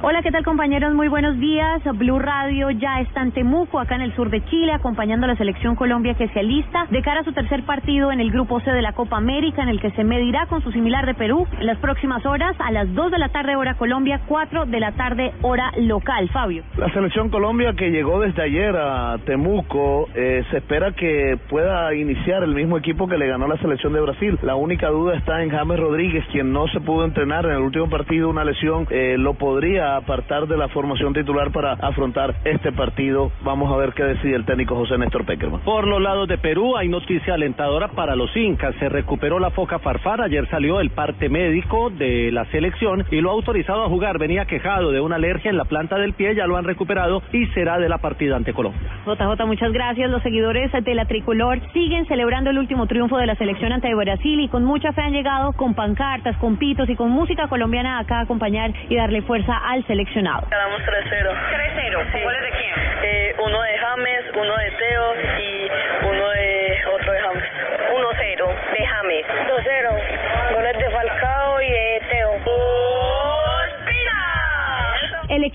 Hola, ¿qué tal compañeros? Muy buenos días. Blue Radio ya está en Temuco, acá en el sur de Chile, acompañando a la selección Colombia que se alista de cara a su tercer partido en el Grupo C de la Copa América, en el que se medirá con su similar de Perú en las próximas horas, a las 2 de la tarde hora Colombia, 4 de la tarde hora local. Fabio. La selección Colombia que llegó desde ayer a Temuco, eh, se espera que pueda iniciar el mismo equipo que le ganó la selección de Brasil. La única duda está en James Rodríguez, quien no se pudo entrenar en el último partido, una lesión, eh, lo podría apartar de la formación titular para afrontar este partido. Vamos a ver qué decide el técnico José Néstor Peckerman. Por los lados de Perú hay noticia alentadora para los incas. Se recuperó la foca farfar. Ayer salió el parte médico de la selección y lo ha autorizado a jugar. Venía quejado de una alergia en la planta del pie, ya lo han recuperado y será de la partida ante Colombia. JJ, muchas gracias. Los seguidores de la tricolor siguen celebrando el último triunfo de la selección ante Brasil y con mucha fe han llegado con pancartas, con pitos y con música colombiana acá a acompañar y darle fuerza al seleccionado. Ganamos 3-0. 3-0. Sí. ¿Goles de quién? Eh, uno de James, uno de Teo y uno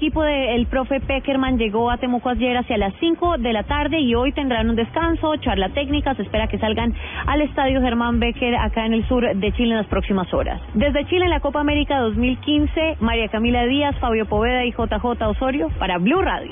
equipo del profe Peckerman llegó a Temuco ayer hacia las 5 de la tarde y hoy tendrán un descanso, charla técnica. Se espera que salgan al estadio Germán Becker acá en el sur de Chile en las próximas horas. Desde Chile en la Copa América 2015, María Camila Díaz, Fabio Poveda y JJ Osorio para Blue Radio.